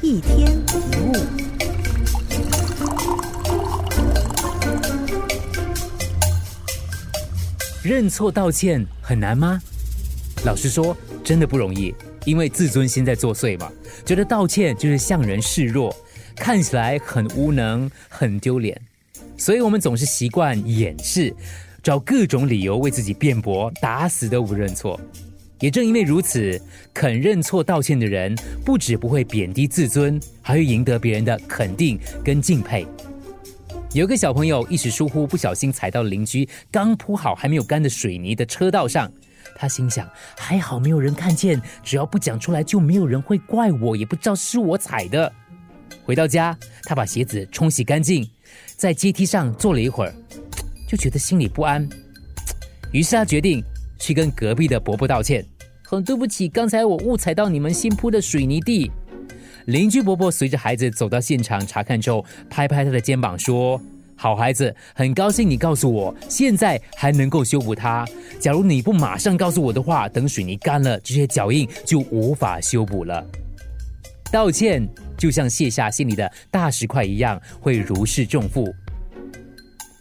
一天一物。认错道歉很难吗？老实说，真的不容易，因为自尊心在作祟嘛，觉得道歉就是向人示弱，看起来很无能、很丢脸，所以我们总是习惯掩饰，找各种理由为自己辩驳，打死都不认错。也正因为如此，肯认错道歉的人，不止不会贬低自尊，还会赢得别人的肯定跟敬佩。有个小朋友一时疏忽，不小心踩到了邻居刚铺好还没有干的水泥的车道上，他心想：还好没有人看见，只要不讲出来，就没有人会怪我，也不知道是我踩的。回到家，他把鞋子冲洗干净，在阶梯上坐了一会儿，就觉得心里不安，于是他决定。去跟隔壁的伯伯道歉，很对不起，刚才我误踩到你们新铺的水泥地。邻居伯伯随着孩子走到现场查看之后，拍拍他的肩膀说：“好孩子，很高兴你告诉我，现在还能够修补它。假如你不马上告诉我的话，等水泥干了，这些脚印就无法修补了。道歉就像卸下心里的大石块一样，会如释重负。”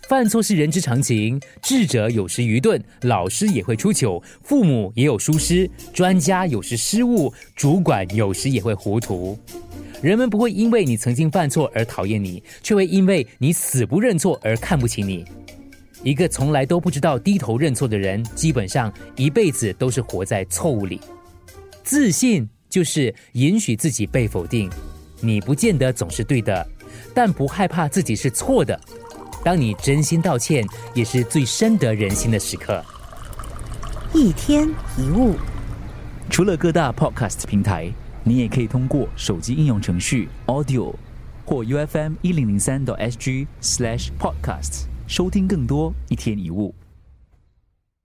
犯错是人之常情，智者有时愚钝，老师也会出糗，父母也有疏失，专家有时失误，主管有时也会糊涂。人们不会因为你曾经犯错而讨厌你，却会因为你死不认错而看不起你。一个从来都不知道低头认错的人，基本上一辈子都是活在错误里。自信就是允许自己被否定，你不见得总是对的，但不害怕自己是错的。当你真心道歉，也是最深得人心的时刻。一天一物，除了各大 podcast 平台，你也可以通过手机应用程序 Audio 或 UFM 一零零三 SG slash podcast 收听更多一天一物。